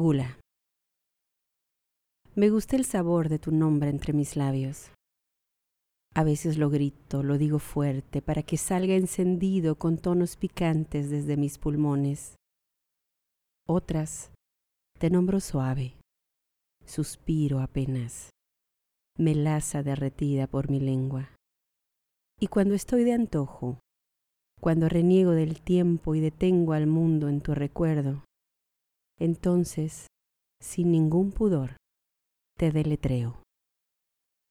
Gula. Me gusta el sabor de tu nombre entre mis labios. A veces lo grito, lo digo fuerte, para que salga encendido con tonos picantes desde mis pulmones. Otras te nombro suave, suspiro apenas, melaza derretida por mi lengua. Y cuando estoy de antojo, cuando reniego del tiempo y detengo al mundo en tu recuerdo, entonces, sin ningún pudor, te deletreo.